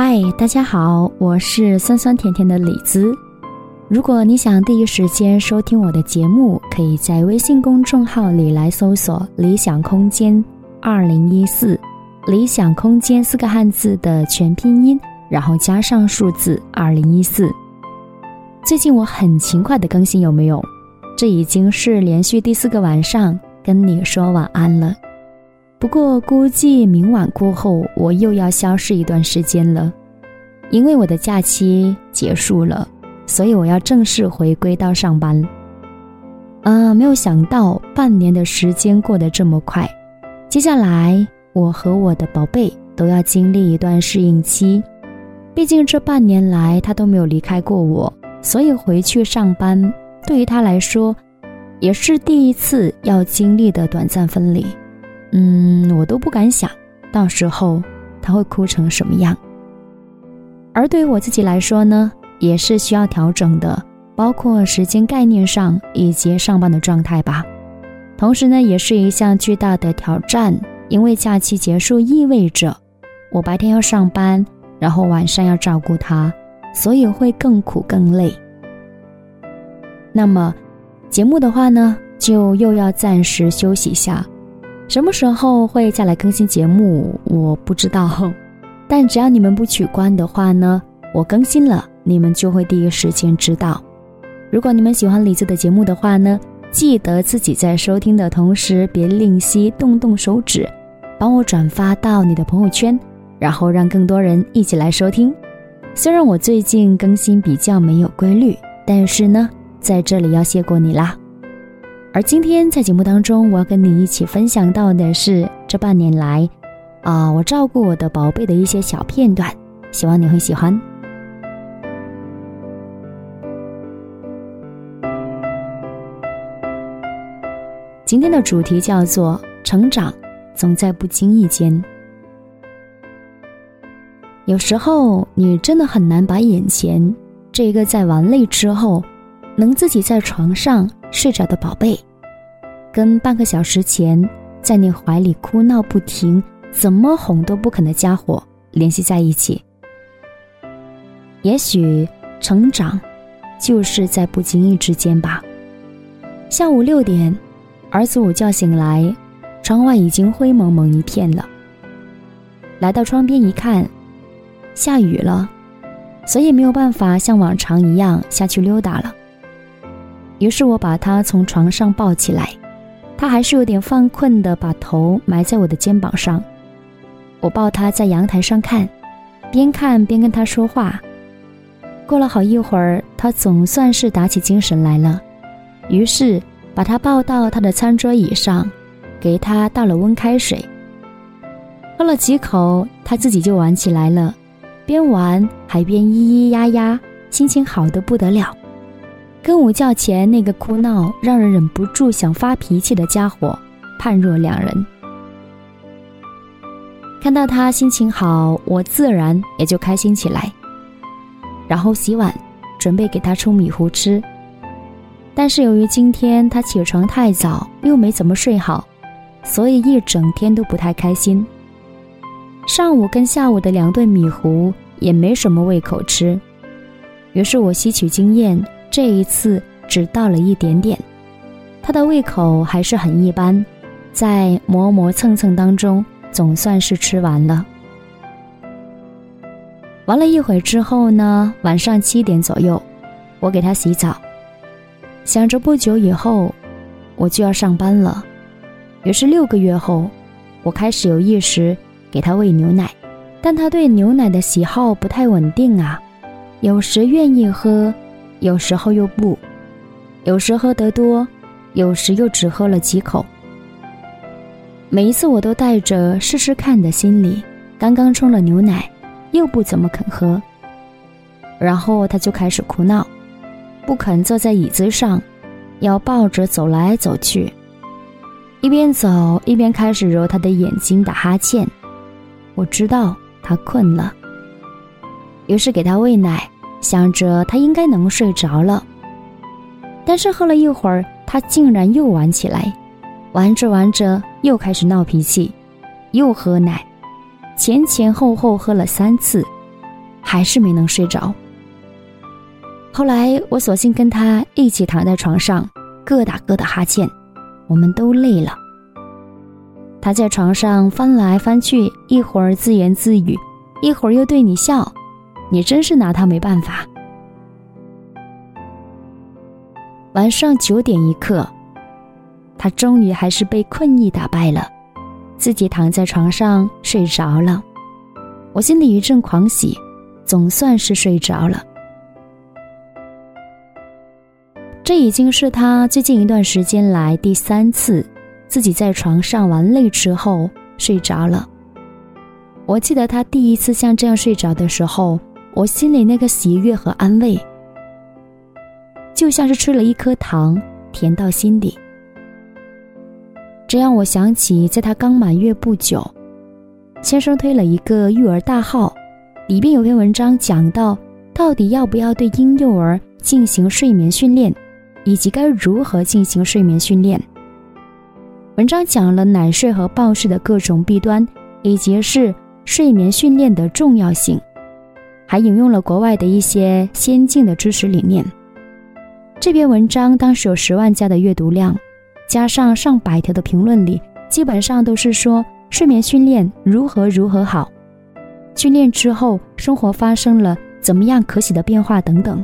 嗨，大家好，我是酸酸甜甜的李子。如果你想第一时间收听我的节目，可以在微信公众号里来搜索“理想空间二零一四”，“理想空间”四个汉字的全拼音，然后加上数字二零一四。最近我很勤快的更新，有没有？这已经是连续第四个晚上跟你说晚安了。不过估计明晚过后，我又要消失一段时间了，因为我的假期结束了，所以我要正式回归到上班。啊，没有想到半年的时间过得这么快，接下来我和我的宝贝都要经历一段适应期，毕竟这半年来他都没有离开过我，所以回去上班对于他来说，也是第一次要经历的短暂分离。嗯，我都不敢想，到时候他会哭成什么样。而对于我自己来说呢，也是需要调整的，包括时间概念上以及上班的状态吧。同时呢，也是一项巨大的挑战，因为假期结束意味着我白天要上班，然后晚上要照顾他，所以会更苦更累。那么，节目的话呢，就又要暂时休息一下。什么时候会再来更新节目，我不知道。但只要你们不取关的话呢，我更新了，你们就会第一时间知道。如果你们喜欢李子的节目的话呢，记得自己在收听的同时，别吝惜动动手指，帮我转发到你的朋友圈，然后让更多人一起来收听。虽然我最近更新比较没有规律，但是呢，在这里要谢过你啦。而今天在节目当中，我要跟你一起分享到的是这半年来，啊，我照顾我的宝贝的一些小片段，希望你会喜欢。今天的主题叫做“成长总在不经意间”。有时候，你真的很难把眼前这一个在玩累之后，能自己在床上。睡着的宝贝，跟半个小时前在你怀里哭闹不停、怎么哄都不肯的家伙联系在一起。也许成长，就是在不经意之间吧。下午六点，儿子午觉醒来，窗外已经灰蒙蒙一片了。来到窗边一看，下雨了，所以没有办法像往常一样下去溜达了。于是我把他从床上抱起来，他还是有点犯困的，把头埋在我的肩膀上。我抱他在阳台上看，边看边跟他说话。过了好一会儿，他总算是打起精神来了。于是把他抱到他的餐桌椅上，给他倒了温开水。喝了几口，他自己就玩起来了，边玩还边咿咿呀呀，心情好的不得了。跟午觉前那个哭闹让人忍不住想发脾气的家伙判若两人。看到他心情好，我自然也就开心起来。然后洗碗，准备给他冲米糊吃。但是由于今天他起床太早，又没怎么睡好，所以一整天都不太开心。上午跟下午的两顿米糊也没什么胃口吃。于是我吸取经验。这一次只倒了一点点，他的胃口还是很一般，在磨磨蹭蹭当中，总算是吃完了。玩了一会之后呢，晚上七点左右，我给他洗澡，想着不久以后我就要上班了，于是六个月后，我开始有意识给他喂牛奶，但他对牛奶的喜好不太稳定啊，有时愿意喝。有时候又不，有时喝得多，有时又只喝了几口。每一次我都带着试试看的心理，刚刚冲了牛奶，又不怎么肯喝。然后他就开始哭闹，不肯坐在椅子上，要抱着走来走去，一边走一边开始揉他的眼睛打哈欠。我知道他困了，于是给他喂奶。想着他应该能睡着了，但是喝了一会儿，他竟然又玩起来，玩着玩着又开始闹脾气，又喝奶，前前后后喝了三次，还是没能睡着。后来我索性跟他一起躺在床上，各打各的哈欠，我们都累了。他在床上翻来翻去，一会儿自言自语，一会儿又对你笑，你真是拿他没办法。晚上九点一刻，他终于还是被困意打败了，自己躺在床上睡着了。我心里一阵狂喜，总算是睡着了。这已经是他最近一段时间来第三次自己在床上玩累之后睡着了。我记得他第一次像这样睡着的时候，我心里那个喜悦和安慰。就像是吃了一颗糖，甜到心底。这让我想起，在他刚满月不久，先生推了一个育儿大号，里边有篇文章讲到，到底要不要对婴幼儿进行睡眠训练，以及该如何进行睡眠训练。文章讲了奶睡和抱睡的各种弊端，以及是睡眠训练的重要性，还引用了国外的一些先进的知识理念。这篇文章当时有十万加的阅读量，加上上百条的评论里，基本上都是说睡眠训练如何如何好，训练之后生活发生了怎么样可喜的变化等等。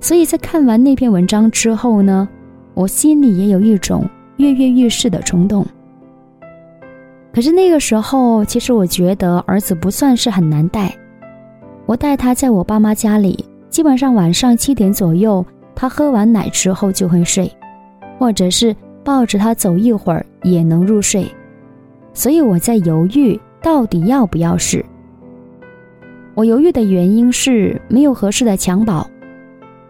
所以在看完那篇文章之后呢，我心里也有一种跃跃欲试的冲动。可是那个时候，其实我觉得儿子不算是很难带，我带他在我爸妈家里，基本上晚上七点左右。他喝完奶之后就会睡，或者是抱着他走一会儿也能入睡，所以我在犹豫到底要不要试。我犹豫的原因是没有合适的襁褓，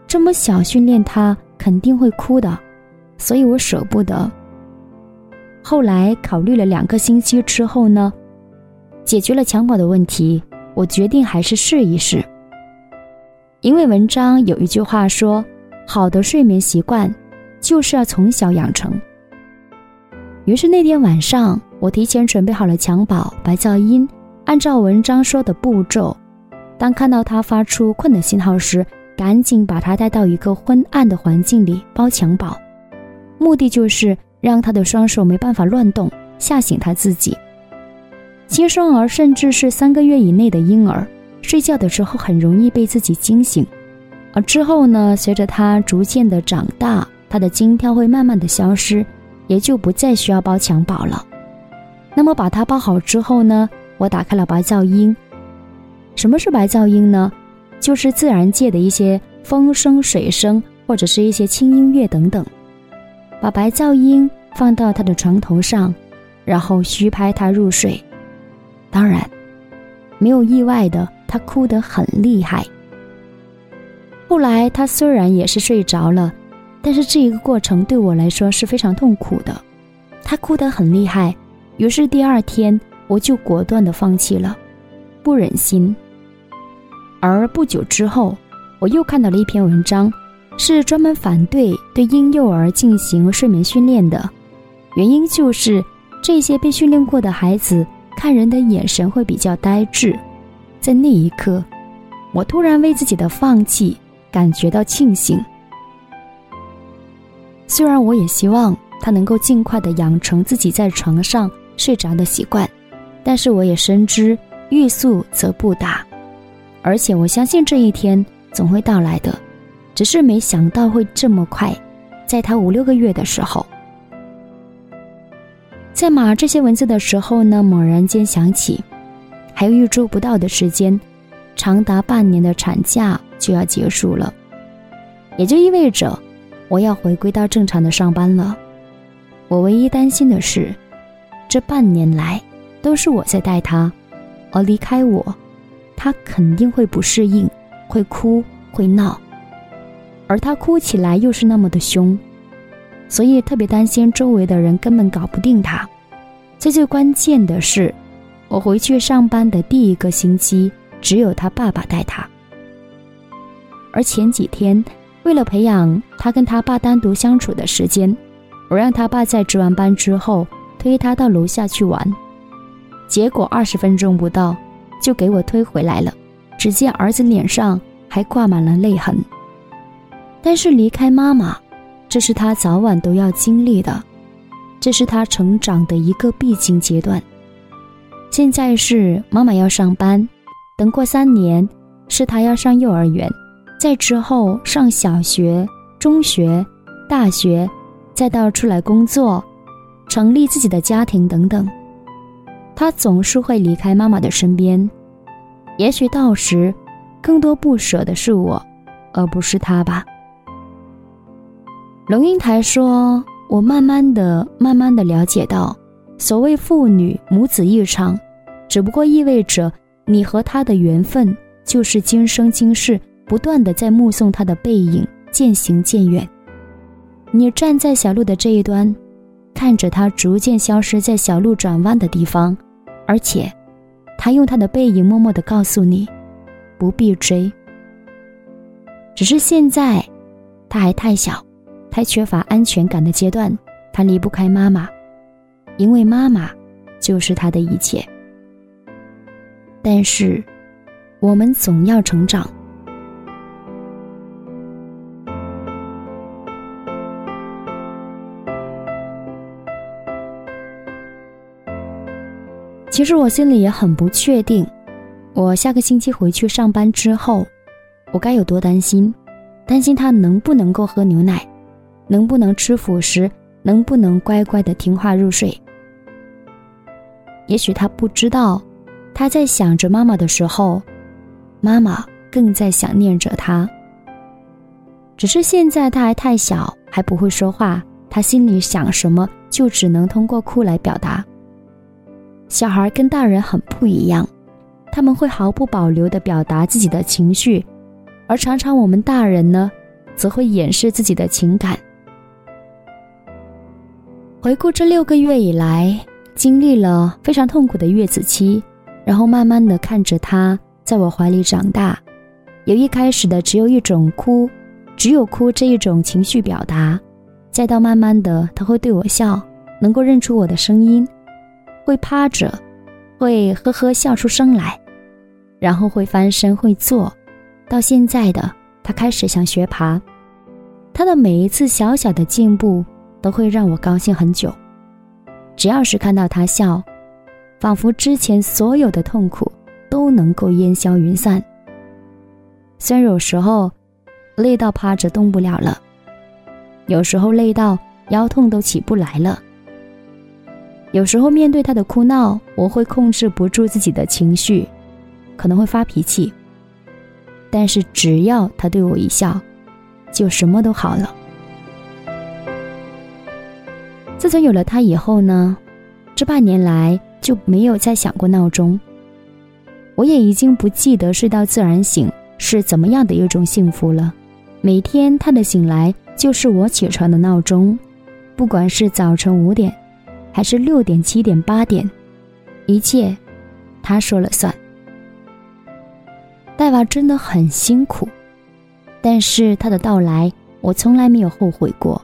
这么小训练他肯定会哭的，所以我舍不得。后来考虑了两个星期之后呢，解决了襁褓的问题，我决定还是试一试。因为文章有一句话说。好的睡眠习惯，就是要从小养成。于是那天晚上，我提前准备好了襁褓、白噪音，按照文章说的步骤。当看到他发出困的信号时，赶紧把他带到一个昏暗的环境里包襁褓，目的就是让他的双手没办法乱动，吓醒他自己。新生儿甚至是三个月以内的婴儿，睡觉的时候很容易被自己惊醒。而之后呢，随着他逐渐的长大，他的惊跳会慢慢的消失，也就不再需要包襁褓了。那么把它包好之后呢，我打开了白噪音。什么是白噪音呢？就是自然界的一些风声、水声，或者是一些轻音乐等等。把白噪音放到他的床头上，然后虚拍他入睡。当然，没有意外的，他哭得很厉害。后来他虽然也是睡着了，但是这一个过程对我来说是非常痛苦的。他哭得很厉害，于是第二天我就果断的放弃了，不忍心。而不久之后，我又看到了一篇文章，是专门反对对婴幼儿进行睡眠训练的，原因就是这些被训练过的孩子看人的眼神会比较呆滞。在那一刻，我突然为自己的放弃。感觉到庆幸。虽然我也希望他能够尽快的养成自己在床上睡着的习惯，但是我也深知欲速则不达，而且我相信这一天总会到来的，只是没想到会这么快，在他五六个月的时候。在码这些文字的时候呢，猛然间想起，还有一周不到的时间，长达半年的产假。就要结束了，也就意味着我要回归到正常的上班了。我唯一担心的是，这半年来都是我在带他，而离开我，他肯定会不适应，会哭会闹，而他哭起来又是那么的凶，所以特别担心周围的人根本搞不定他。最最关键的是，我回去上班的第一个星期，只有他爸爸带他。而前几天，为了培养他跟他爸单独相处的时间，我让他爸在值完班之后推他到楼下去玩。结果二十分钟不到，就给我推回来了，只见儿子脸上还挂满了泪痕。但是离开妈妈，这是他早晚都要经历的，这是他成长的一个必经阶段。现在是妈妈要上班，等过三年是他要上幼儿园，再之后上小学、中学、大学，再到出来工作，成立自己的家庭等等。他总是会离开妈妈的身边，也许到时，更多不舍的是我，而不是他吧。龙应台说：“我慢慢的、慢慢的了解到，所谓父女母子一场，只不过意味着你和他的缘分，就是今生今世不断的在目送他的背影渐行渐远。你站在小路的这一端，看着他逐渐消失在小路转弯的地方。”而且，他用他的背影默默的告诉你，不必追。只是现在，他还太小，太缺乏安全感的阶段，他离不开妈妈，因为妈妈就是他的一切。但是，我们总要成长。其实我心里也很不确定，我下个星期回去上班之后，我该有多担心？担心他能不能够喝牛奶，能不能吃辅食，能不能乖乖的听话入睡？也许他不知道，他在想着妈妈的时候，妈妈更在想念着他。只是现在他还太小，还不会说话，他心里想什么就只能通过哭来表达。小孩跟大人很不一样，他们会毫不保留地表达自己的情绪，而常常我们大人呢，则会掩饰自己的情感。回顾这六个月以来，经历了非常痛苦的月子期，然后慢慢的看着他在我怀里长大，由一开始的只有一种哭，只有哭这一种情绪表达，再到慢慢的他会对我笑，能够认出我的声音。会趴着，会呵呵笑出声来，然后会翻身，会坐，到现在的他开始想学爬。他的每一次小小的进步都会让我高兴很久。只要是看到他笑，仿佛之前所有的痛苦都能够烟消云散。虽然有时候累到趴着动不了了，有时候累到腰痛都起不来了。有时候面对他的哭闹，我会控制不住自己的情绪，可能会发脾气。但是只要他对我一笑，就什么都好了。自从有了他以后呢，这半年来就没有再想过闹钟。我也已经不记得睡到自然醒是怎么样的一种幸福了。每天他的醒来就是我起床的闹钟，不管是早晨五点。还是六点、七点、八点，一切他说了算。带娃真的很辛苦，但是他的到来我从来没有后悔过，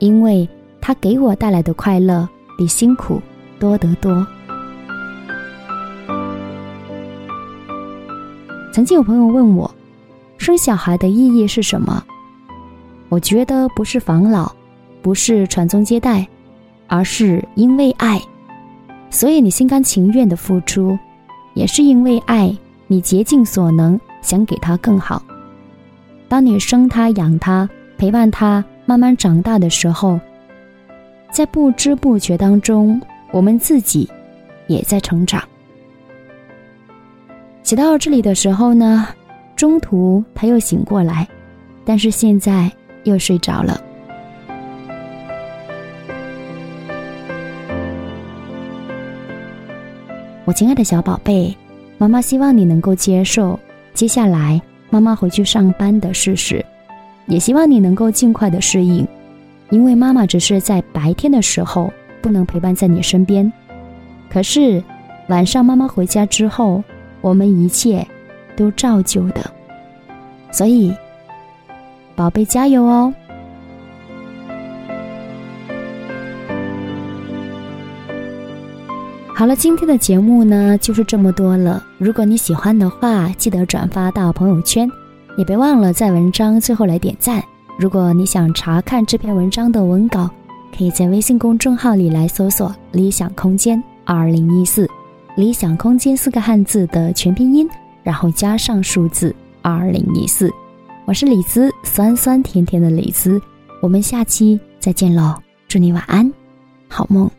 因为他给我带来的快乐比辛苦多得多。曾经有朋友问我，生小孩的意义是什么？我觉得不是防老，不是传宗接代。而是因为爱，所以你心甘情愿的付出，也是因为爱，你竭尽所能想给他更好。当你生他养他陪伴他慢慢长大的时候，在不知不觉当中，我们自己也在成长。写到这里的时候呢，中途他又醒过来，但是现在又睡着了。我亲爱的小宝贝，妈妈希望你能够接受接下来妈妈回去上班的事实，也希望你能够尽快的适应，因为妈妈只是在白天的时候不能陪伴在你身边可是晚上妈妈回家之后我们一切都照旧的。所以宝贝加油哦。好了今天的节目呢就是这么多了。如果你喜欢的话记得转发到朋友圈也别忘了在文章最后来点赞。如果你想查看这篇文章的文稿，可以在微信公众号里来搜索“理想空间二零一四”，“理想空间”四个汉字的全拼音，然后加上数字二零一四。我是李子，酸酸甜甜的李子。我们下期再见喽！祝你晚安，好梦。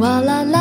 哇啦啦